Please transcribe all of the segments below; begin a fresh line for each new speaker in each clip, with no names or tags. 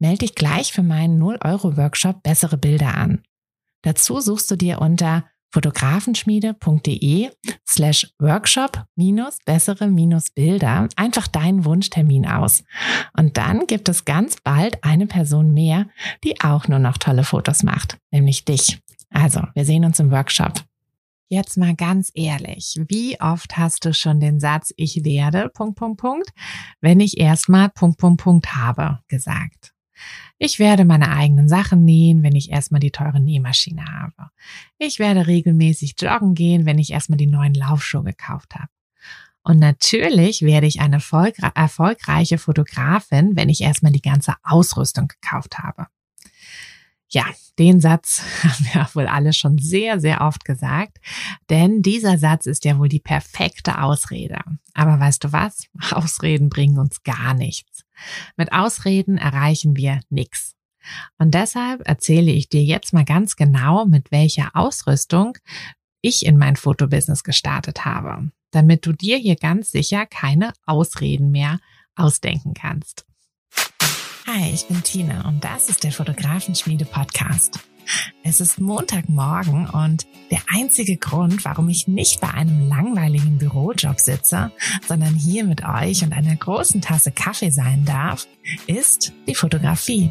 Melde dich gleich für meinen 0-Euro-Workshop Bessere Bilder an. Dazu suchst du dir unter fotografenschmiede.de slash workshop minus bessere minus Bilder einfach deinen Wunschtermin aus. Und dann gibt es ganz bald eine Person mehr, die auch nur noch tolle Fotos macht, nämlich dich. Also, wir sehen uns im Workshop. Jetzt mal ganz ehrlich, wie oft hast du schon den Satz, ich werde, Punkt, Punkt, Punkt, wenn ich erstmal Punkt, Punkt, Punkt habe, gesagt? Ich werde meine eigenen Sachen nähen, wenn ich erstmal die teure Nähmaschine habe. Ich werde regelmäßig joggen gehen, wenn ich erstmal die neuen Laufschuhe gekauft habe. Und natürlich werde ich eine erfolgreiche Fotografin, wenn ich erstmal die ganze Ausrüstung gekauft habe. Ja, den Satz haben wir wohl alle schon sehr, sehr oft gesagt, denn dieser Satz ist ja wohl die perfekte Ausrede. Aber weißt du was? Ausreden bringen uns gar nichts. Mit Ausreden erreichen wir nichts. Und deshalb erzähle ich dir jetzt mal ganz genau, mit welcher Ausrüstung ich in mein Fotobusiness gestartet habe, damit du dir hier ganz sicher keine Ausreden mehr ausdenken kannst. Hi, ich bin Tina und das ist der Fotografenschmiede Podcast. Es ist Montagmorgen und der einzige Grund, warum ich nicht bei einem langweiligen Bürojob sitze, sondern hier mit euch und einer großen Tasse Kaffee sein darf, ist die Fotografie.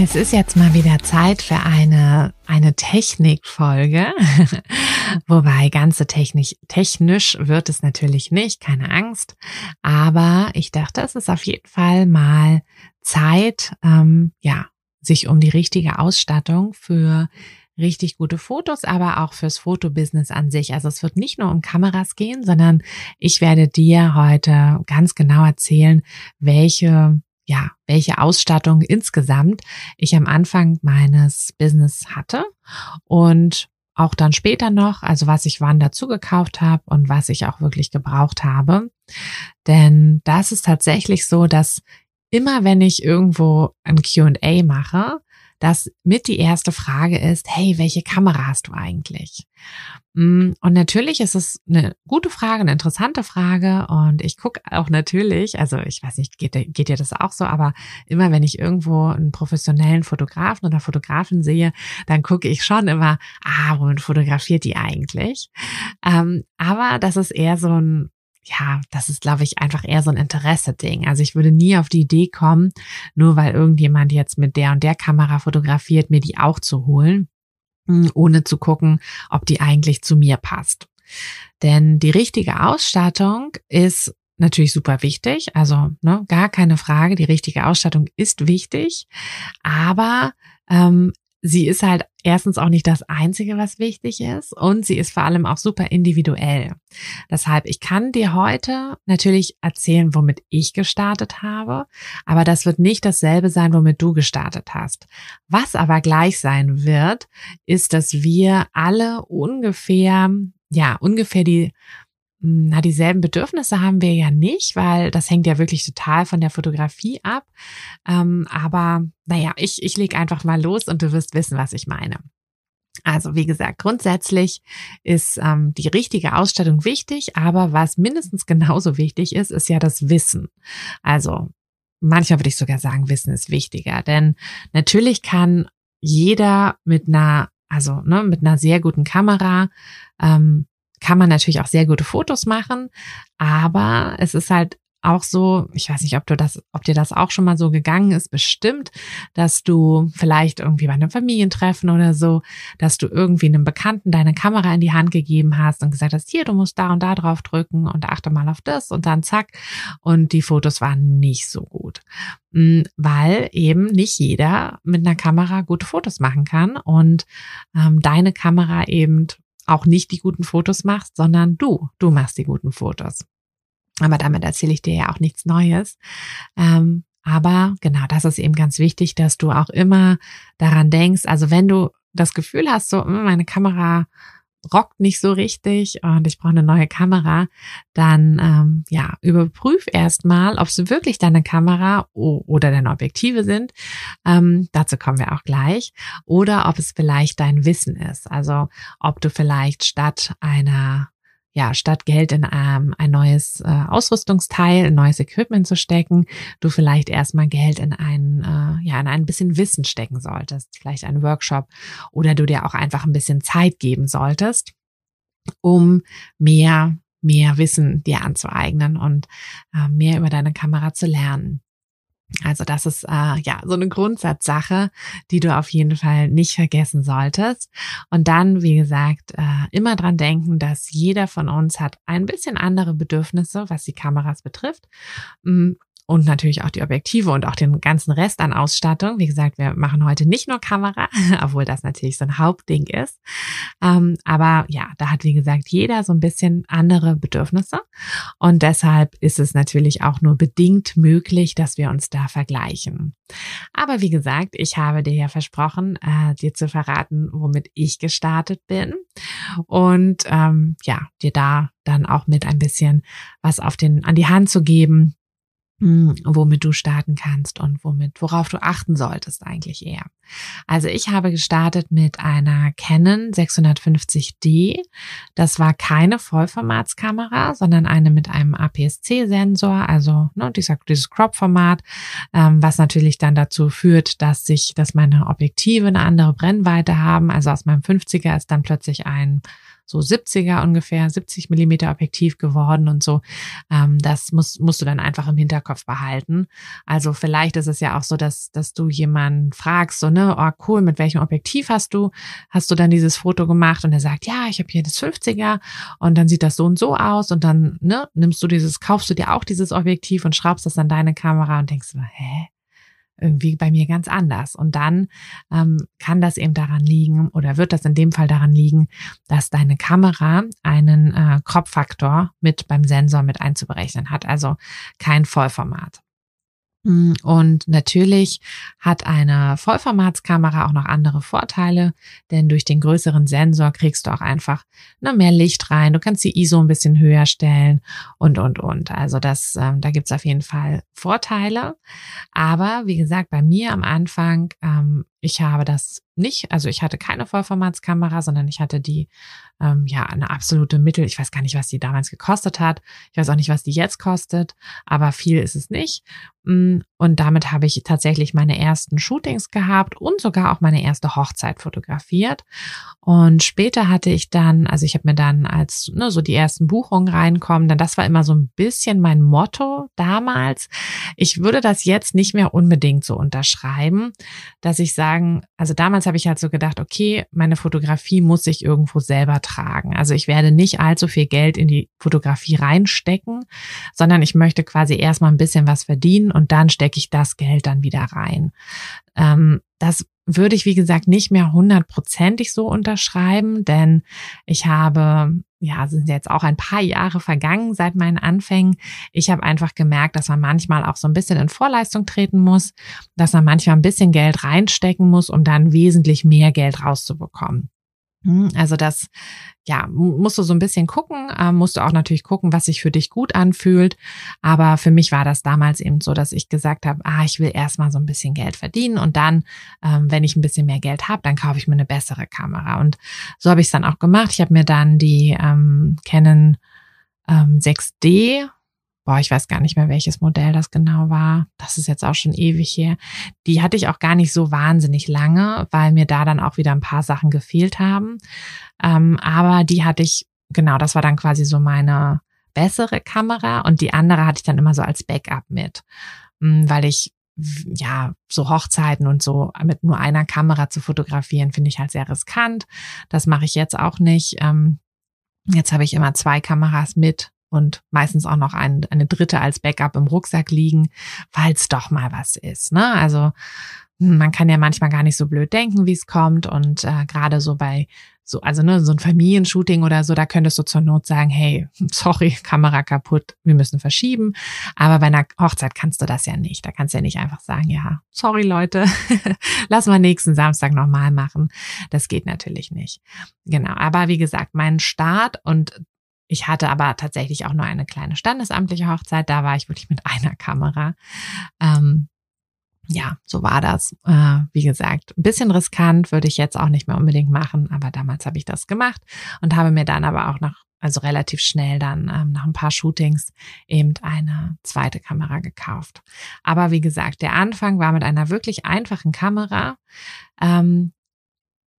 Es ist jetzt mal wieder Zeit für eine, eine Technikfolge. Wobei ganze technisch, technisch wird es natürlich nicht, keine Angst. Aber ich dachte, es ist auf jeden Fall mal Zeit, ähm, ja, sich um die richtige Ausstattung für richtig gute Fotos, aber auch fürs Fotobusiness an sich. Also es wird nicht nur um Kameras gehen, sondern ich werde dir heute ganz genau erzählen, welche ja, welche Ausstattung insgesamt ich am Anfang meines Business hatte und auch dann später noch, also was ich wann dazu gekauft habe und was ich auch wirklich gebraucht habe. Denn das ist tatsächlich so, dass immer wenn ich irgendwo ein QA mache, dass mit die erste Frage ist, hey, welche Kamera hast du eigentlich? Mm, und natürlich ist es eine gute Frage, eine interessante Frage. Und ich gucke auch natürlich, also ich weiß nicht, geht, geht dir das auch so, aber immer wenn ich irgendwo einen professionellen Fotografen oder Fotografin sehe, dann gucke ich schon immer, ah, womit fotografiert die eigentlich? Ähm, aber das ist eher so ein ja, das ist, glaube ich, einfach eher so ein Interesse-Ding. Also ich würde nie auf die Idee kommen, nur weil irgendjemand jetzt mit der und der Kamera fotografiert, mir die auch zu holen, hm, ohne zu gucken, ob die eigentlich zu mir passt. Denn die richtige Ausstattung ist natürlich super wichtig. Also ne, gar keine Frage, die richtige Ausstattung ist wichtig. Aber ähm, sie ist halt erstens auch nicht das Einzige, was wichtig ist und sie ist vor allem auch super individuell. Deshalb, ich kann dir heute natürlich erzählen, womit ich gestartet habe, aber das wird nicht dasselbe sein, womit du gestartet hast. Was aber gleich sein wird, ist, dass wir alle ungefähr, ja, ungefähr die na, dieselben Bedürfnisse haben wir ja nicht, weil das hängt ja wirklich total von der Fotografie ab. Ähm, aber naja, ich, ich leg einfach mal los und du wirst wissen, was ich meine. Also wie gesagt, grundsätzlich ist ähm, die richtige Ausstattung wichtig, aber was mindestens genauso wichtig ist, ist ja das Wissen. Also manchmal würde ich sogar sagen, Wissen ist wichtiger, denn natürlich kann jeder mit einer, also ne, mit einer sehr guten Kamera ähm, kann man natürlich auch sehr gute Fotos machen, aber es ist halt auch so, ich weiß nicht, ob du das, ob dir das auch schon mal so gegangen ist, bestimmt, dass du vielleicht irgendwie bei einem Familientreffen oder so, dass du irgendwie einem Bekannten deine Kamera in die Hand gegeben hast und gesagt hast, hier, du musst da und da drauf drücken und achte mal auf das und dann zack. Und die Fotos waren nicht so gut, hm, weil eben nicht jeder mit einer Kamera gute Fotos machen kann und ähm, deine Kamera eben auch nicht die guten Fotos macht, sondern du, du machst die guten Fotos. Aber damit erzähle ich dir ja auch nichts Neues. Ähm, aber genau, das ist eben ganz wichtig, dass du auch immer daran denkst. Also wenn du das Gefühl hast, so hm, meine Kamera rockt nicht so richtig und ich brauche eine neue Kamera, dann ähm, ja überprüf erstmal, ob es wirklich deine Kamera oder deine Objektive sind. Ähm, dazu kommen wir auch gleich. Oder ob es vielleicht dein Wissen ist. Also ob du vielleicht statt einer ja, statt Geld in ähm, ein neues äh, Ausrüstungsteil, ein neues Equipment zu stecken, du vielleicht erstmal Geld in ein, äh, ja, in ein bisschen Wissen stecken solltest, vielleicht einen Workshop oder du dir auch einfach ein bisschen Zeit geben solltest, um mehr, mehr Wissen dir anzueignen und äh, mehr über deine Kamera zu lernen. Also das ist äh, ja so eine Grundsatzsache, die du auf jeden Fall nicht vergessen solltest. Und dann, wie gesagt, äh, immer dran denken, dass jeder von uns hat ein bisschen andere Bedürfnisse, was die Kameras betrifft. Und natürlich auch die Objektive und auch den ganzen Rest an Ausstattung. Wie gesagt, wir machen heute nicht nur Kamera, obwohl das natürlich so ein Hauptding ist. Ähm, aber ja, da hat, wie gesagt, jeder so ein bisschen andere Bedürfnisse. Und deshalb ist es natürlich auch nur bedingt möglich, dass wir uns da vergleichen. Aber wie gesagt, ich habe dir ja versprochen, äh, dir zu verraten, womit ich gestartet bin. Und ähm, ja, dir da dann auch mit ein bisschen was auf den, an die Hand zu geben, womit du starten kannst und womit, worauf du achten solltest eigentlich eher. Also ich habe gestartet mit einer Canon 650D. Das war keine Vollformatskamera, sondern eine mit einem APS-C-Sensor, also ne, dieser, dieses Crop-Format, ähm, was natürlich dann dazu führt, dass sich, dass meine Objektive eine andere Brennweite haben. Also aus meinem 50er ist dann plötzlich ein so 70er ungefähr, 70 Millimeter Objektiv geworden und so. Ähm, das muss, musst du dann einfach im Hinterkopf behalten. Also vielleicht ist es ja auch so, dass, dass du jemanden fragst, so, ne, oh cool, mit welchem Objektiv hast du, hast du dann dieses Foto gemacht? Und er sagt, ja, ich habe hier das 50er und dann sieht das so und so aus und dann, ne, nimmst du dieses, kaufst du dir auch dieses Objektiv und schraubst das an deine Kamera und denkst, hä? Irgendwie bei mir ganz anders. Und dann ähm, kann das eben daran liegen oder wird das in dem Fall daran liegen, dass deine Kamera einen äh, Crop-Faktor mit beim Sensor mit einzuberechnen hat, also kein Vollformat. Mm, und natürlich hat eine Vollformatskamera auch noch andere Vorteile, denn durch den größeren Sensor kriegst du auch einfach ne, mehr Licht rein. Du kannst die ISO ein bisschen höher stellen und, und, und. Also das, ähm, da gibt's auf jeden Fall Vorteile. Aber wie gesagt, bei mir am Anfang, ähm, ich habe das nicht, also ich hatte keine Vollformatskamera, sondern ich hatte die, ähm, ja, eine absolute Mittel. Ich weiß gar nicht, was die damals gekostet hat. Ich weiß auch nicht, was die jetzt kostet, aber viel ist es nicht. Mm, und damit habe ich tatsächlich meine ersten Shootings gehabt und sogar auch meine erste Hochzeit fotografiert. Und später hatte ich dann, also ich habe mir dann als ne, so die ersten Buchungen reinkommen, denn das war immer so ein bisschen mein Motto damals. Ich würde das jetzt nicht mehr unbedingt so unterschreiben, dass ich sagen, also damals habe ich halt so gedacht, okay, meine Fotografie muss ich irgendwo selber tragen. Also ich werde nicht allzu viel Geld in die Fotografie reinstecken, sondern ich möchte quasi erstmal ein bisschen was verdienen und dann stecke ich das Geld dann wieder rein. Ähm, das würde ich, wie gesagt, nicht mehr hundertprozentig so unterschreiben, denn ich habe, ja, sind jetzt auch ein paar Jahre vergangen seit meinen Anfängen. Ich habe einfach gemerkt, dass man manchmal auch so ein bisschen in Vorleistung treten muss, dass man manchmal ein bisschen Geld reinstecken muss, um dann wesentlich mehr Geld rauszubekommen. Hm, also das, ja, musst du so ein bisschen gucken, äh, musst du auch natürlich gucken, was sich für dich gut anfühlt. Aber für mich war das damals eben so, dass ich gesagt habe, ah, ich will erstmal so ein bisschen Geld verdienen und dann, ähm, wenn ich ein bisschen mehr Geld habe, dann kaufe ich mir eine bessere Kamera. Und so habe ich es dann auch gemacht. Ich habe mir dann die ähm, Canon ähm, 6D boah, ich weiß gar nicht mehr, welches Modell das genau war. Das ist jetzt auch schon ewig her. Die hatte ich auch gar nicht so wahnsinnig lange, weil mir da dann auch wieder ein paar Sachen gefehlt haben. Ähm, aber die hatte ich, genau, das war dann quasi so meine bessere Kamera und die andere hatte ich dann immer so als Backup mit, hm, weil ich ja, so Hochzeiten und so mit nur einer Kamera zu fotografieren, finde ich halt sehr riskant. Das mache ich jetzt auch nicht. Ähm, jetzt habe ich immer zwei Kameras mit und meistens auch noch ein, eine dritte als Backup im Rucksack liegen, falls doch mal was ist. Ne? Also hm, man kann ja manchmal gar nicht so blöd denken, wie es kommt. Und äh, gerade so bei so, also ne, so ein Familienshooting oder so, da könntest du zur Not sagen, hey, sorry, Kamera kaputt, wir müssen verschieben. Aber bei einer Hochzeit kannst du das ja nicht. Da kannst du ja nicht einfach sagen, ja, sorry Leute, lass mal nächsten Samstag nochmal machen. Das geht natürlich nicht. Genau. Aber wie gesagt, mein Start und ich hatte aber tatsächlich auch nur eine kleine standesamtliche Hochzeit. Da war ich wirklich mit einer Kamera. Ähm, ja, so war das. Äh, wie gesagt, ein bisschen riskant würde ich jetzt auch nicht mehr unbedingt machen, aber damals habe ich das gemacht und habe mir dann aber auch noch, also relativ schnell dann ähm, nach ein paar Shootings eben eine zweite Kamera gekauft. Aber wie gesagt, der Anfang war mit einer wirklich einfachen Kamera. Ähm,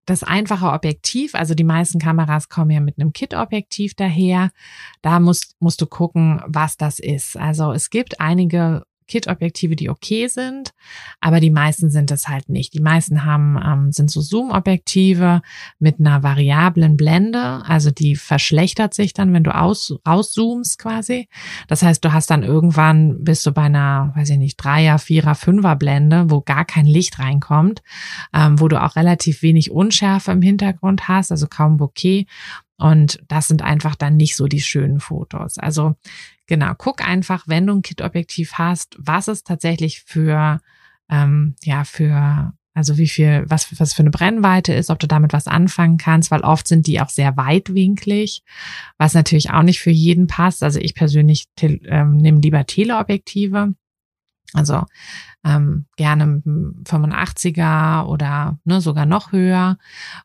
das einfache Objektiv, also die meisten Kameras kommen ja mit einem Kit-Objektiv daher. Da musst, musst du gucken, was das ist. Also es gibt einige Kit-Objektive, die okay sind, aber die meisten sind es halt nicht. Die meisten haben ähm, sind so Zoom-Objektive mit einer variablen Blende, also die verschlechtert sich dann, wenn du aus, rauszoomst quasi. Das heißt, du hast dann irgendwann bist du bei einer, weiß ich nicht, Dreier, Vierer, Fünfer Blende, wo gar kein Licht reinkommt, ähm, wo du auch relativ wenig Unschärfe im Hintergrund hast, also kaum Bokeh. Und das sind einfach dann nicht so die schönen Fotos. Also genau, guck einfach, wenn du ein Kit-Objektiv hast, was es tatsächlich für, ähm, ja, für, also wie viel, was, was für eine Brennweite ist, ob du damit was anfangen kannst, weil oft sind die auch sehr weitwinklig, was natürlich auch nicht für jeden passt. Also ich persönlich ähm, nehme lieber Teleobjektive. Also ähm, gerne 85er oder ne, sogar noch höher.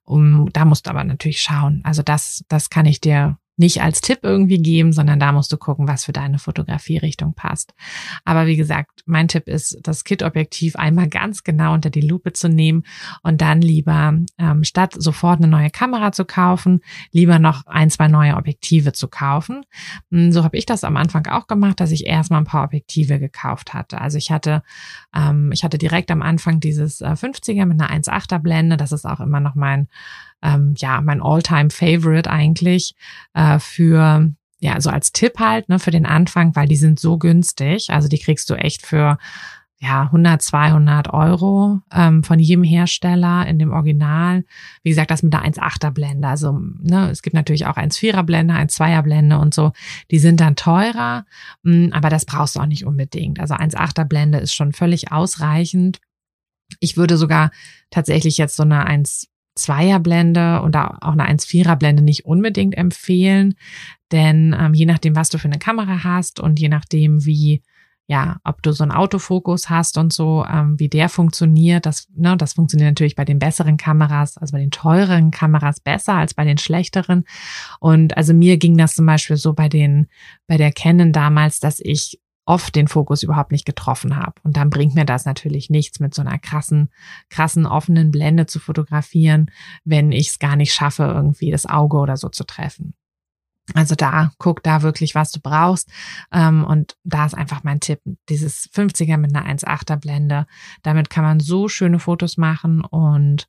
Um, da musst du aber natürlich schauen. Also das, das kann ich dir nicht als Tipp irgendwie geben, sondern da musst du gucken, was für deine Fotografierichtung passt. Aber wie gesagt, mein Tipp ist, das Kit-Objektiv einmal ganz genau unter die Lupe zu nehmen und dann lieber ähm, statt sofort eine neue Kamera zu kaufen, lieber noch ein, zwei neue Objektive zu kaufen. Hm, so habe ich das am Anfang auch gemacht, dass ich erstmal ein paar Objektive gekauft hatte. Also ich hatte, ähm, ich hatte direkt am Anfang dieses äh, 50er mit einer 1,8er Blende. Das ist auch immer noch mein ähm, ja, mein Alltime favorite eigentlich äh, für, ja, so als Tipp halt, ne, für den Anfang, weil die sind so günstig. Also die kriegst du echt für ja, 100, 200 Euro ähm, von jedem Hersteller in dem Original. Wie gesagt, das mit der 1,8er Blende. Also ne, es gibt natürlich auch 1,4er Blende, 1,2er Blende und so. Die sind dann teurer, mh, hm, aber das brauchst du auch nicht unbedingt. Also 1,8er Blende ist schon völlig ausreichend. Ich würde sogar tatsächlich jetzt so eine 1, Zweierblende und auch eine 1,4er Blende nicht unbedingt empfehlen, denn ähm, je nachdem, was du für eine Kamera hast und je nachdem, wie ja, ob du so einen Autofokus hast und so, ähm, wie der funktioniert, das, ne, das funktioniert natürlich bei den besseren Kameras, also bei den teuren Kameras besser als bei den schlechteren. Und also mir ging das zum Beispiel so bei den, bei der Canon damals, dass ich oft den Fokus überhaupt nicht getroffen habe. Und dann bringt mir das natürlich nichts, mit so einer krassen, krassen offenen Blende zu fotografieren, wenn ich es gar nicht schaffe, irgendwie das Auge oder so zu treffen. Also da, guck da wirklich, was du brauchst. Ähm, und da ist einfach mein Tipp, dieses 50er mit einer 1,8er Blende. Damit kann man so schöne Fotos machen und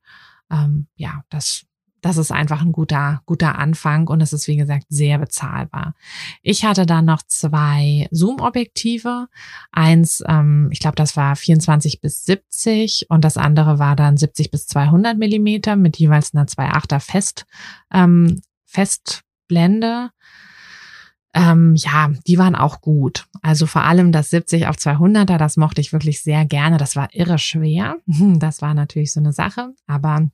ähm, ja, das das ist einfach ein guter, guter Anfang und es ist, wie gesagt, sehr bezahlbar. Ich hatte dann noch zwei Zoom-Objektive. Eins, ähm, ich glaube, das war 24 bis 70 und das andere war dann 70 bis 200 Millimeter mit jeweils einer 2,8er Fest, ähm, Festblende. Ähm, ja, die waren auch gut. Also vor allem das 70 auf 200er, das mochte ich wirklich sehr gerne. Das war irre schwer. Das war natürlich so eine Sache, aber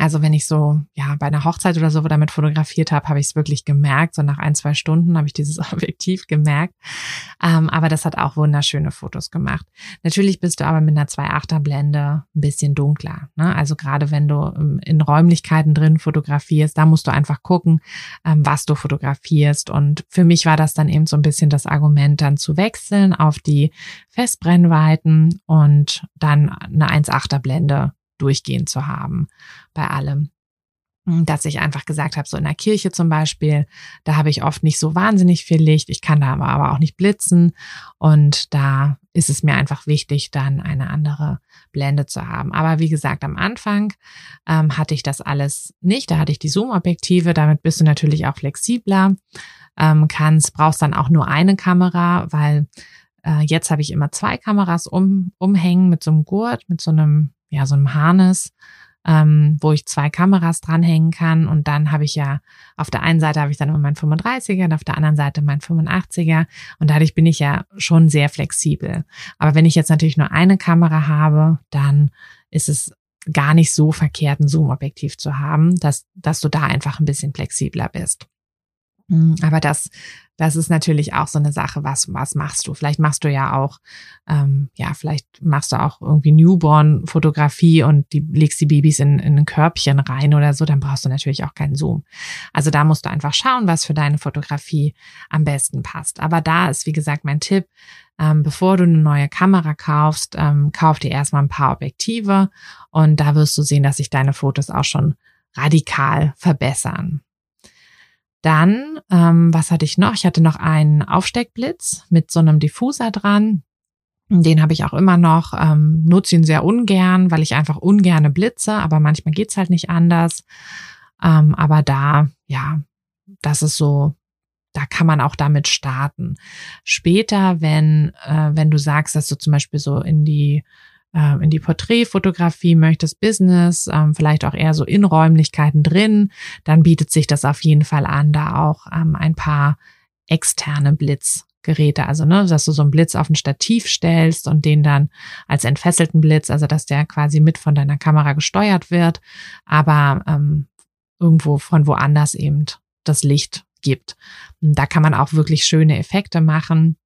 also wenn ich so, ja, bei einer Hochzeit oder so damit fotografiert habe, habe ich es wirklich gemerkt. So nach ein, zwei Stunden habe ich dieses Objektiv gemerkt. Ähm, aber das hat auch wunderschöne Fotos gemacht. Natürlich bist du aber mit einer 2.8er Blende ein bisschen dunkler. Ne? Also gerade wenn du ähm, in Räumlichkeiten drin fotografierst, da musst du einfach gucken, ähm, was du fotografierst. Und für mich war das dann eben so ein bisschen das Argument, dann zu wechseln auf die Festbrennweiten und dann eine 1.8er Blende durchgehend zu haben bei allem. Dass ich einfach gesagt habe, so in der Kirche zum Beispiel, da habe ich oft nicht so wahnsinnig viel Licht. Ich kann da aber auch nicht blitzen. Und da ist es mir einfach wichtig, dann eine andere Blende zu haben. Aber wie gesagt, am Anfang ähm, hatte ich das alles nicht. Da hatte ich die Zoom-Objektive. Damit bist du natürlich auch flexibler. Ähm, kannst, brauchst dann auch nur eine Kamera, weil äh, jetzt habe ich immer zwei Kameras um, umhängen mit so einem Gurt, mit so einem ja, so einem Harness, ähm, wo ich zwei Kameras dranhängen kann. Und dann habe ich ja, auf der einen Seite habe ich dann immer mein 35er und auf der anderen Seite mein 85er. Und dadurch bin ich ja schon sehr flexibel. Aber wenn ich jetzt natürlich nur eine Kamera habe, dann ist es gar nicht so verkehrt, ein Zoom-Objektiv zu haben, dass, dass du da einfach ein bisschen flexibler bist. Hm, aber das das ist natürlich auch so eine Sache, was, was machst du? Vielleicht machst du ja auch, ähm, ja, vielleicht machst du auch irgendwie Newborn-Fotografie und die legst die Babys in, in ein Körbchen rein oder so, dann brauchst du natürlich auch keinen Zoom. Also da musst du einfach schauen, was für deine Fotografie am besten passt. Aber da ist, wie gesagt, mein Tipp, ähm, bevor du eine neue Kamera kaufst, ähm, kauf dir erstmal ein paar Objektive und da wirst du sehen, dass sich deine Fotos auch schon radikal verbessern. Dann, ähm, was hatte ich noch? Ich hatte noch einen Aufsteckblitz mit so einem Diffuser dran. Den habe ich auch immer noch, ähm, nutze ihn sehr ungern, weil ich einfach ungerne blitze, aber manchmal geht's halt nicht anders. Ähm, aber da, ja, das ist so, da kann man auch damit starten. Später, wenn, äh, wenn du sagst, dass du zum Beispiel so in die ähm, in die Porträtfotografie möchtest, Business, ähm, vielleicht auch eher so in Räumlichkeiten drin, dann bietet sich das auf jeden Fall an, da auch ähm, ein paar externe Blitzgeräte, also ne, dass du so einen Blitz auf ein Stativ stellst und den dann als entfesselten Blitz, also dass der quasi mit von deiner Kamera gesteuert wird, aber ähm, irgendwo von woanders eben das Licht gibt. Da kann man auch wirklich schöne Effekte machen.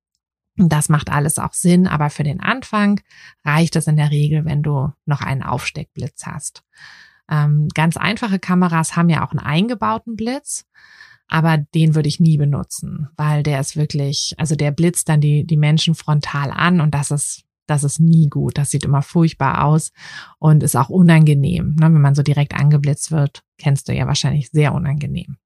Das macht alles auch Sinn, aber für den Anfang reicht es in der Regel, wenn du noch einen Aufsteckblitz hast. Ähm, ganz einfache Kameras haben ja auch einen eingebauten Blitz, aber den würde ich nie benutzen, weil der ist wirklich, also der blitzt dann die, die Menschen frontal an und das ist, das ist nie gut. Das sieht immer furchtbar aus und ist auch unangenehm. Ne? Wenn man so direkt angeblitzt wird, kennst du ja wahrscheinlich sehr unangenehm.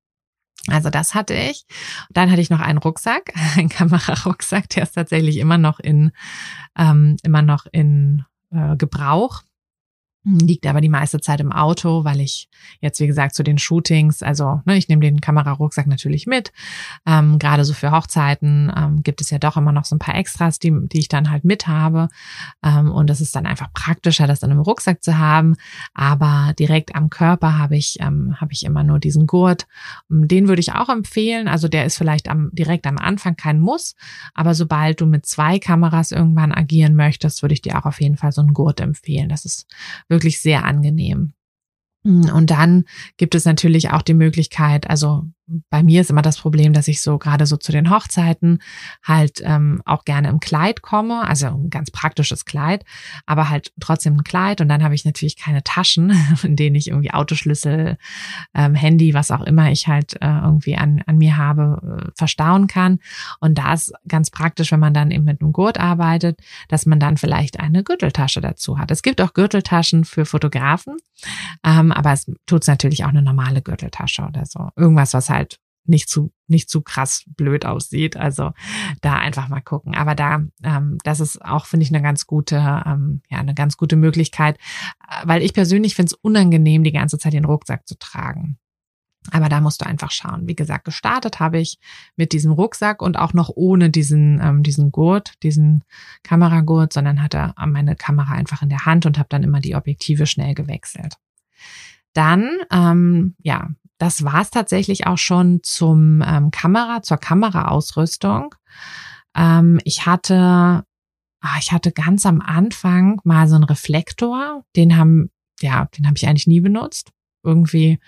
Also das hatte ich. Dann hatte ich noch einen Rucksack, einen Kamerarucksack, der ist tatsächlich immer noch in ähm, immer noch in äh, Gebrauch liegt aber die meiste Zeit im Auto, weil ich jetzt, wie gesagt, zu den Shootings, also ne, ich nehme den Kamerarucksack natürlich mit. Ähm, Gerade so für Hochzeiten ähm, gibt es ja doch immer noch so ein paar Extras, die, die ich dann halt mit habe. Ähm, und es ist dann einfach praktischer, das in einem Rucksack zu haben. Aber direkt am Körper habe ich, ähm, habe ich immer nur diesen Gurt. Den würde ich auch empfehlen. Also der ist vielleicht am, direkt am Anfang kein Muss. Aber sobald du mit zwei Kameras irgendwann agieren möchtest, würde ich dir auch auf jeden Fall so einen Gurt empfehlen. Das ist wirklich sehr angenehm. Und dann gibt es natürlich auch die Möglichkeit, also bei mir ist immer das Problem, dass ich so gerade so zu den Hochzeiten halt ähm, auch gerne im Kleid komme, also ein ganz praktisches Kleid, aber halt trotzdem ein Kleid und dann habe ich natürlich keine Taschen, in denen ich irgendwie Autoschlüssel, ähm, Handy, was auch immer ich halt äh, irgendwie an, an mir habe, äh, verstauen kann. Und da ist ganz praktisch, wenn man dann eben mit einem Gurt arbeitet, dass man dann vielleicht eine Gürteltasche dazu hat. Es gibt auch Gürteltaschen für Fotografen, ähm, aber es tut natürlich auch eine normale Gürteltasche oder so. Irgendwas, was halt halt nicht zu nicht zu krass blöd aussieht. Also da einfach mal gucken. Aber da, ähm, das ist auch finde ich eine ganz gute, ähm, ja eine ganz gute Möglichkeit, äh, weil ich persönlich finde es unangenehm, die ganze Zeit den Rucksack zu tragen. Aber da musst du einfach schauen. Wie gesagt, gestartet habe ich mit diesem Rucksack und auch noch ohne diesen, ähm, diesen Gurt, diesen Kameragurt, sondern hatte meine Kamera einfach in der Hand und habe dann immer die Objektive schnell gewechselt. Dann, ähm, ja, das war es tatsächlich auch schon zum ähm, Kamera, zur Kameraausrüstung. Ähm, ich hatte, ah, ich hatte ganz am Anfang mal so einen Reflektor, den haben ja, den habe ich eigentlich nie benutzt. Irgendwie,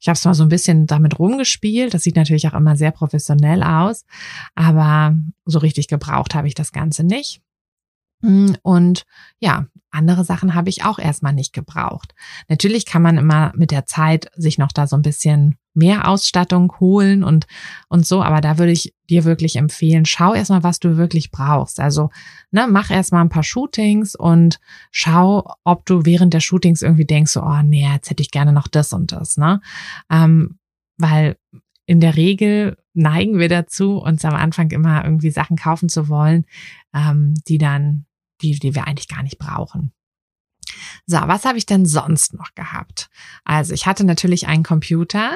ich habe es mal so ein bisschen damit rumgespielt. Das sieht natürlich auch immer sehr professionell aus, aber so richtig gebraucht habe ich das Ganze nicht. Mm, und ja, andere Sachen habe ich auch erstmal nicht gebraucht. Natürlich kann man immer mit der Zeit sich noch da so ein bisschen mehr Ausstattung holen und, und so, aber da würde ich dir wirklich empfehlen, schau erstmal, was du wirklich brauchst. Also, ne, mach erstmal ein paar Shootings und schau, ob du während der Shootings irgendwie denkst, so, oh nee, jetzt hätte ich gerne noch das und das, ne? Ähm, weil in der Regel neigen wir dazu, uns am Anfang immer irgendwie Sachen kaufen zu wollen, ähm, die dann die, die wir eigentlich gar nicht brauchen. So, was habe ich denn sonst noch gehabt? Also ich hatte natürlich einen Computer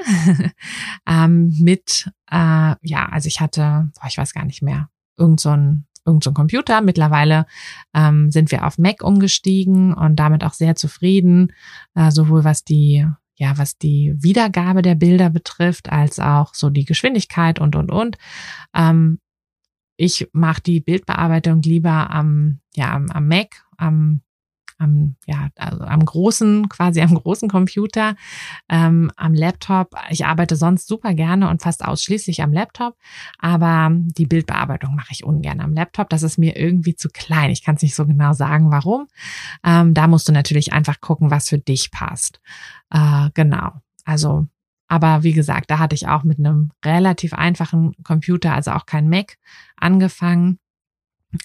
ähm, mit, äh, ja, also ich hatte, boah, ich weiß gar nicht mehr, irgend so ein irgend so ein Computer. Mittlerweile ähm, sind wir auf Mac umgestiegen und damit auch sehr zufrieden, äh, sowohl was die ja, was die Wiedergabe der Bilder betrifft, als auch so die Geschwindigkeit und und und. Ähm, ich mache die Bildbearbeitung lieber am, ja, am, am Mac, am, am, ja, also am großen, quasi am großen Computer, ähm, am Laptop. Ich arbeite sonst super gerne und fast ausschließlich am Laptop, aber die Bildbearbeitung mache ich ungern am Laptop. Das ist mir irgendwie zu klein. Ich kann es nicht so genau sagen, warum. Ähm, da musst du natürlich einfach gucken, was für dich passt. Äh, genau. Also aber wie gesagt, da hatte ich auch mit einem relativ einfachen Computer, also auch kein Mac, angefangen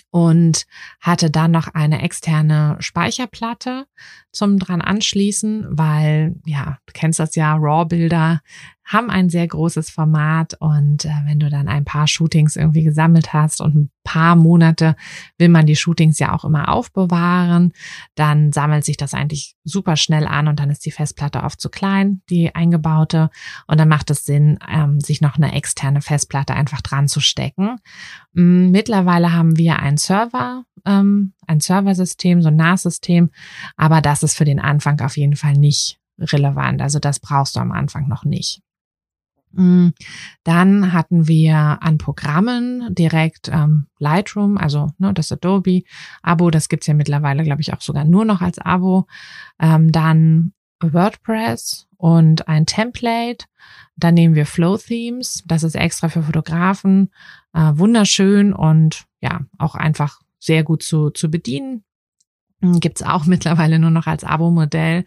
und hatte dann noch eine externe Speicherplatte zum dran anschließen, weil ja, du kennst das ja, RAW-Bilder haben ein sehr großes Format und äh, wenn du dann ein paar Shootings irgendwie gesammelt hast und ein paar Monate will man die Shootings ja auch immer aufbewahren, dann sammelt sich das eigentlich super schnell an und dann ist die Festplatte oft zu klein, die eingebaute und dann macht es Sinn, ähm, sich noch eine externe Festplatte einfach dran zu stecken. Mm, mittlerweile haben wir einen Server, ähm, ein Serversystem, so ein NAS-System, aber das ist für den Anfang auf jeden Fall nicht relevant. Also das brauchst du am Anfang noch nicht. Mm, dann hatten wir an Programmen direkt ähm, Lightroom, also ne, das Adobe-Abo, das gibt's ja mittlerweile, glaube ich, auch sogar nur noch als Abo. Ähm, dann WordPress und ein Template. Dann nehmen wir Flow Themes, das ist extra für Fotografen, äh, wunderschön und ja, auch einfach sehr gut zu, zu bedienen. Hm, gibt's auch mittlerweile nur noch als Abo-Modell.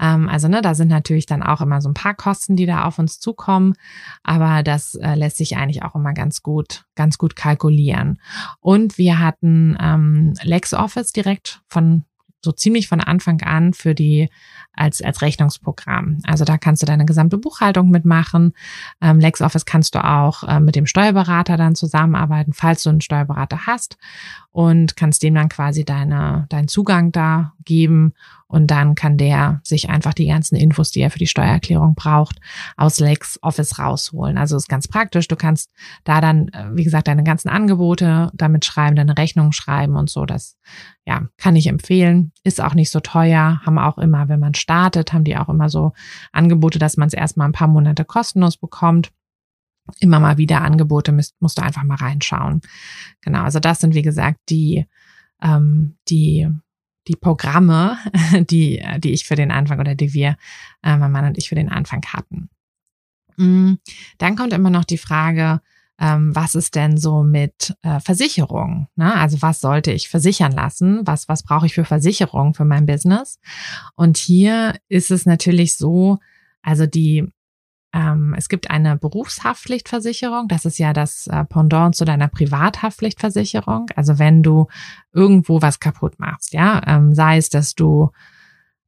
Ähm, also ne, da sind natürlich dann auch immer so ein paar Kosten, die da auf uns zukommen, aber das äh, lässt sich eigentlich auch immer ganz gut, ganz gut kalkulieren. Und wir hatten ähm, LexOffice direkt von so ziemlich von Anfang an für die als, als Rechnungsprogramm. Also da kannst du deine gesamte Buchhaltung mitmachen. Ähm, LexOffice kannst du auch äh, mit dem Steuerberater dann zusammenarbeiten, falls du einen Steuerberater hast und kannst dem dann quasi deine, deinen Zugang da geben und dann kann der sich einfach die ganzen Infos, die er für die Steuererklärung braucht, aus LexOffice rausholen. Also ist ganz praktisch. Du kannst da dann, äh, wie gesagt, deine ganzen Angebote damit schreiben, deine Rechnungen schreiben und so. Das, ja, kann ich empfehlen. Ist auch nicht so teuer. Haben auch immer, wenn man startet, haben die auch immer so Angebote, dass man es erstmal ein paar Monate kostenlos bekommt immer mal wieder Angebote, musst, musst du einfach mal reinschauen. Genau, also das sind wie gesagt die, ähm, die die Programme, die, die ich für den Anfang oder die wir, äh, mein Mann und ich für den Anfang hatten. Mm, dann kommt immer noch die Frage, ähm, was ist denn so mit äh, Versicherung? Ne? Also was sollte ich versichern lassen? Was, was brauche ich für Versicherung für mein Business? Und hier ist es natürlich so, also die es gibt eine Berufshaftpflichtversicherung. Das ist ja das äh, Pendant zu deiner Privathaftpflichtversicherung. Also wenn du irgendwo was kaputt machst, ja, ähm, sei es, dass du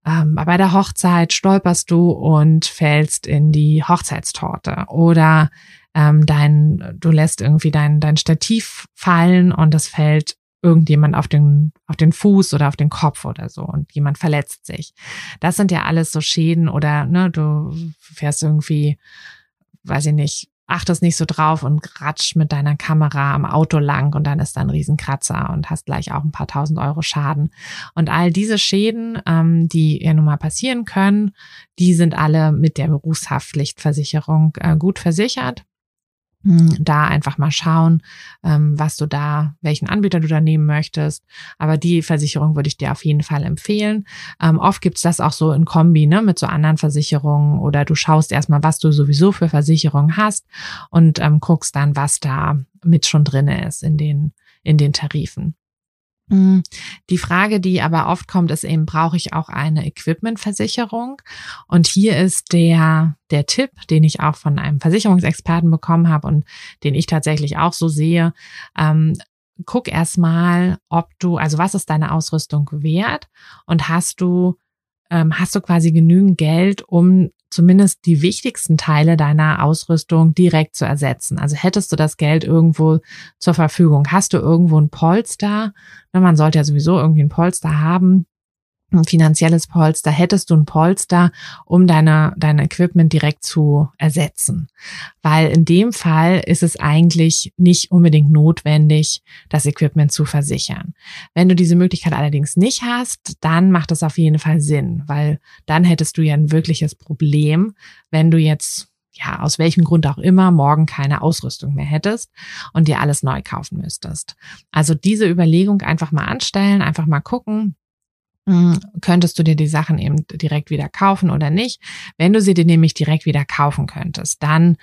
ähm, bei der Hochzeit stolperst du und fällst in die Hochzeitstorte oder ähm, dein, du lässt irgendwie dein, dein Stativ fallen und es fällt irgendjemand auf den, auf den Fuß oder auf den Kopf oder so und jemand verletzt sich. Das sind ja alles so Schäden oder ne, du fährst irgendwie, weiß ich nicht, achtest nicht so drauf und ratscht mit deiner Kamera am Auto lang und dann ist da ein Riesenkratzer und hast gleich auch ein paar tausend Euro Schaden. Und all diese Schäden, ähm, die ja nun mal passieren können, die sind alle mit der Berufshaftpflichtversicherung äh, gut versichert. Da einfach mal schauen, ähm, was du da, welchen Anbieter du da nehmen möchtest. Aber die Versicherung würde ich dir auf jeden Fall empfehlen. Ähm, oft gibt's das auch so in Kombi ne, mit so anderen Versicherungen oder du schaust erstmal, was du sowieso für Versicherungen hast und ähm, guckst dann, was da mit schon drinne ist in den, in den Tarifen. Mm, die Frage, die aber oft kommt, ist eben, brauche ich auch eine Equipmentversicherung? Und hier ist der, der Tipp, den ich auch von einem Versicherungsexperten bekommen habe und den ich tatsächlich auch so sehe. Ähm, guck erstmal, ob du, also was ist deine Ausrüstung wert und hast du ähm, hast du quasi genügend Geld, um zumindest die wichtigsten Teile deiner Ausrüstung direkt zu ersetzen. Also hättest du das Geld irgendwo zur Verfügung, hast du irgendwo ein Polster, man sollte ja sowieso irgendwie ein Polster haben, ein finanzielles Polster, hättest du ein Polster, um deine, dein Equipment direkt zu ersetzen. Weil in dem Fall ist es eigentlich nicht unbedingt notwendig, das Equipment zu versichern. Wenn du diese Möglichkeit allerdings nicht hast, dann macht es auf jeden Fall Sinn, weil dann hättest du ja ein wirkliches Problem, wenn du jetzt ja, aus welchem Grund auch immer, morgen keine Ausrüstung mehr hättest und dir alles neu kaufen müsstest. Also diese Überlegung einfach mal anstellen, einfach mal gucken, könntest du dir die Sachen eben direkt wieder kaufen oder nicht. Wenn du sie dir nämlich direkt wieder kaufen könntest, dann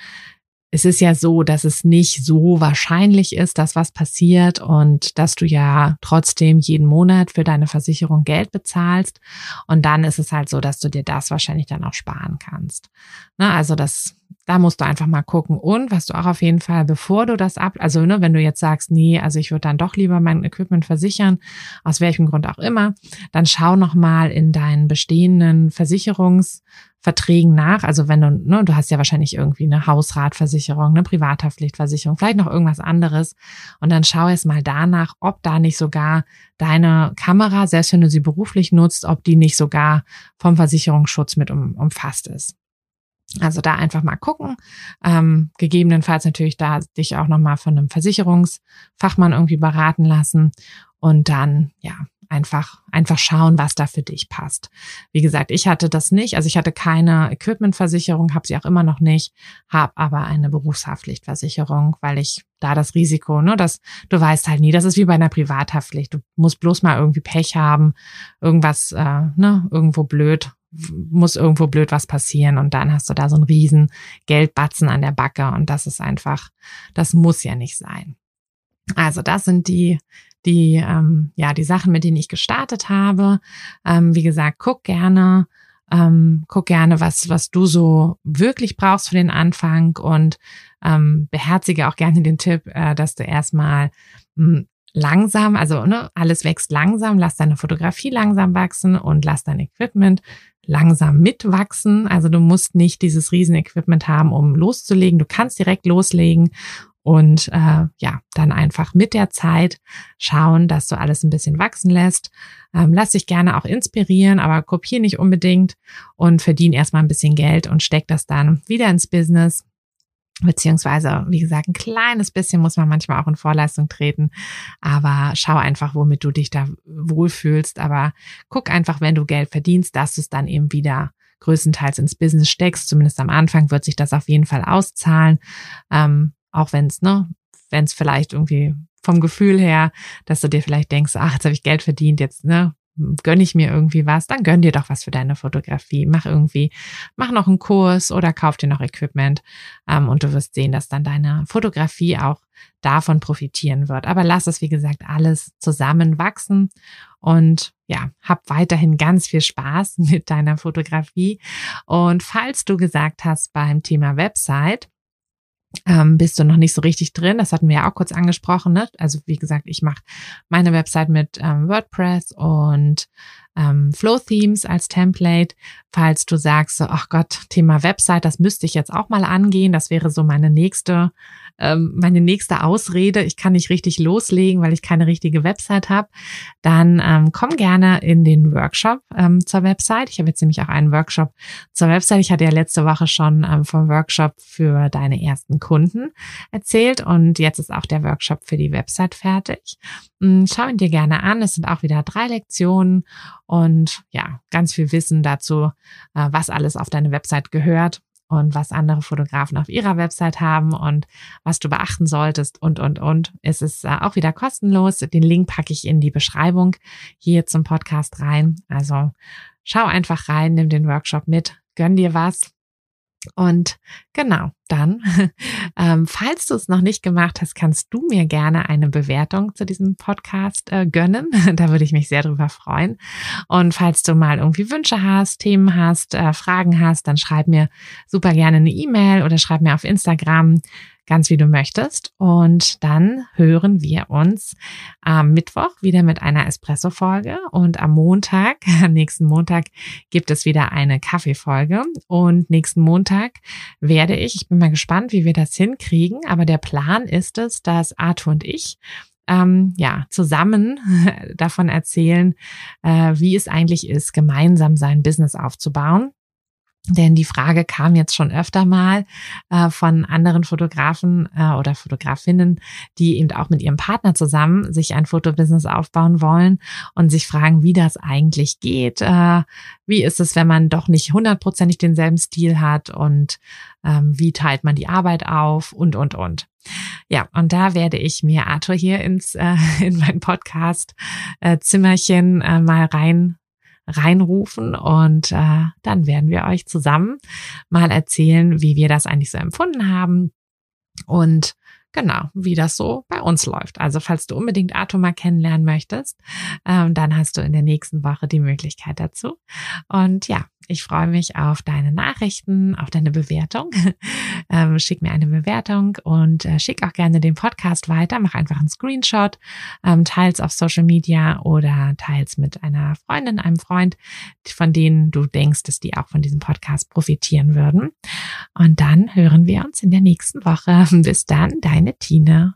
es ist ja so, dass es nicht so wahrscheinlich ist, dass was passiert und dass du ja trotzdem jeden Monat für deine Versicherung Geld bezahlst. Und dann ist es halt so, dass du dir das wahrscheinlich dann auch sparen kannst. Na, also das da musst du einfach mal gucken. Und was du auch auf jeden Fall, bevor du das ab, also ne, wenn du jetzt sagst, nee, also ich würde dann doch lieber mein Equipment versichern, aus welchem Grund auch immer, dann schau noch mal in deinen bestehenden Versicherungsverträgen nach. Also wenn du, ne, du hast ja wahrscheinlich irgendwie eine Hausratversicherung, eine Privathaftpflichtversicherung, vielleicht noch irgendwas anderes. Und dann schau erst mal danach, ob da nicht sogar deine Kamera, selbst wenn du sie beruflich nutzt, ob die nicht sogar vom Versicherungsschutz mit um, umfasst ist. Also da einfach mal gucken. Ähm, gegebenenfalls natürlich da dich auch nochmal von einem Versicherungsfachmann irgendwie beraten lassen und dann, ja, einfach, einfach schauen, was da für dich passt. Wie gesagt, ich hatte das nicht. Also ich hatte keine Equipmentversicherung, habe sie auch immer noch nicht, habe aber eine Berufshaftpflichtversicherung, weil ich da das Risiko, ne, dass du weißt halt nie, das ist wie bei einer Privathaftpflicht. Du musst bloß mal irgendwie Pech haben, irgendwas, äh, ne, irgendwo blöd muss irgendwo blöd was passieren und dann hast du da so einen riesen Geldbatzen an der Backe und das ist einfach, das muss ja nicht sein. Also das sind die, die, ähm, ja, die Sachen, mit denen ich gestartet habe. Ähm, wie gesagt, guck gerne, ähm, guck gerne, was, was du so wirklich brauchst für den Anfang und ähm, beherzige auch gerne den Tipp, äh, dass du erstmal hm, langsam, also ne, alles wächst langsam, lass deine Fotografie langsam wachsen und lass dein Equipment langsam mitwachsen. Also du musst nicht dieses Riesenequipment haben, um loszulegen. Du kannst direkt loslegen und äh, ja, dann einfach mit der Zeit schauen, dass du alles ein bisschen wachsen lässt. Ähm, lass dich gerne auch inspirieren, aber kopier nicht unbedingt und verdien erstmal ein bisschen Geld und steck das dann wieder ins Business. Beziehungsweise, wie gesagt, ein kleines bisschen muss man manchmal auch in Vorleistung treten. Aber schau einfach, womit du dich da wohlfühlst. Aber guck einfach, wenn du Geld verdienst, dass du es dann eben wieder größtenteils ins Business steckst. Zumindest am Anfang wird sich das auf jeden Fall auszahlen. Ähm, auch wenn es, ne, wenn es vielleicht irgendwie vom Gefühl her, dass du dir vielleicht denkst, ach, jetzt habe ich Geld verdient, jetzt, ne, gönne ich mir irgendwie was, dann gönn dir doch was für deine Fotografie. Mach irgendwie, mach noch einen Kurs oder kauf dir noch Equipment ähm, und du wirst sehen, dass dann deine Fotografie auch davon profitieren wird. Aber lass es, wie gesagt, alles zusammen wachsen und ja, hab weiterhin ganz viel Spaß mit deiner Fotografie. Und falls du gesagt hast beim Thema Website, ähm, bist du noch nicht so richtig drin. Das hatten wir ja auch kurz angesprochen. Ne? Also wie gesagt, ich mache meine Website mit ähm, WordPress und ähm, Flow Themes als Template. Falls du sagst, ach Gott, Thema Website, das müsste ich jetzt auch mal angehen. Das wäre so meine nächste ähm, meine nächste Ausrede, ich kann nicht richtig loslegen, weil ich keine richtige Website habe, dann ähm, komm gerne in den Workshop ähm, zur Website. Ich habe jetzt nämlich auch einen Workshop zur Website. Ich hatte ja letzte Woche schon ähm, vom Workshop für deine ersten Kunden erzählt und jetzt ist auch der Workshop für die Website fertig. Hm, schau ihn dir gerne an. Es sind auch wieder drei Lektionen und ja, ganz viel Wissen dazu, äh, was alles auf deine Website gehört und was andere Fotografen auf ihrer Website haben und was du beachten solltest und, und, und. Es ist äh, auch wieder kostenlos. Den Link packe ich in die Beschreibung hier zum Podcast rein. Also schau einfach rein, nimm den Workshop mit, gönn dir was und genau, dann, ähm, falls du es noch nicht gemacht hast, kannst du mir gerne eine Bewertung zu diesem Podcast äh, gönnen. da würde ich mich sehr drüber freuen. Und falls du mal irgendwie Wünsche hast, Themen hast, äh, Fragen hast, dann schreib mir super gerne eine E-Mail oder schreib mir auf Instagram ganz wie du möchtest. Und dann hören wir uns am Mittwoch wieder mit einer Espresso-Folge und am Montag, nächsten Montag, gibt es wieder eine Kaffeefolge. Und nächsten Montag werde ich, ich bin mal gespannt, wie wir das hinkriegen, aber der Plan ist es, dass Arthur und ich ähm, ja, zusammen davon erzählen, äh, wie es eigentlich ist, gemeinsam sein Business aufzubauen. Denn die Frage kam jetzt schon öfter mal äh, von anderen Fotografen äh, oder Fotografinnen, die eben auch mit ihrem Partner zusammen sich ein Fotobusiness aufbauen wollen und sich fragen, wie das eigentlich geht. Äh, wie ist es, wenn man doch nicht hundertprozentig denselben Stil hat und ähm, wie teilt man die Arbeit auf und, und, und. Ja, und da werde ich mir Arthur hier ins äh, in mein Podcast äh, äh, mal rein reinrufen und äh, dann werden wir euch zusammen mal erzählen, wie wir das eigentlich so empfunden haben und genau, wie das so bei uns läuft. Also falls du unbedingt mal kennenlernen möchtest, ähm, dann hast du in der nächsten Woche die Möglichkeit dazu. Und ja, ich freue mich auf deine Nachrichten, auf deine Bewertung. ähm, schick mir eine Bewertung und äh, schick auch gerne den Podcast weiter. Mach einfach einen Screenshot, ähm, teils auf Social Media oder teils mit einer Freundin, einem Freund, von denen du denkst, dass die auch von diesem Podcast profitieren würden. Und dann hören wir uns in der nächsten Woche. Bis dann, deine Tina.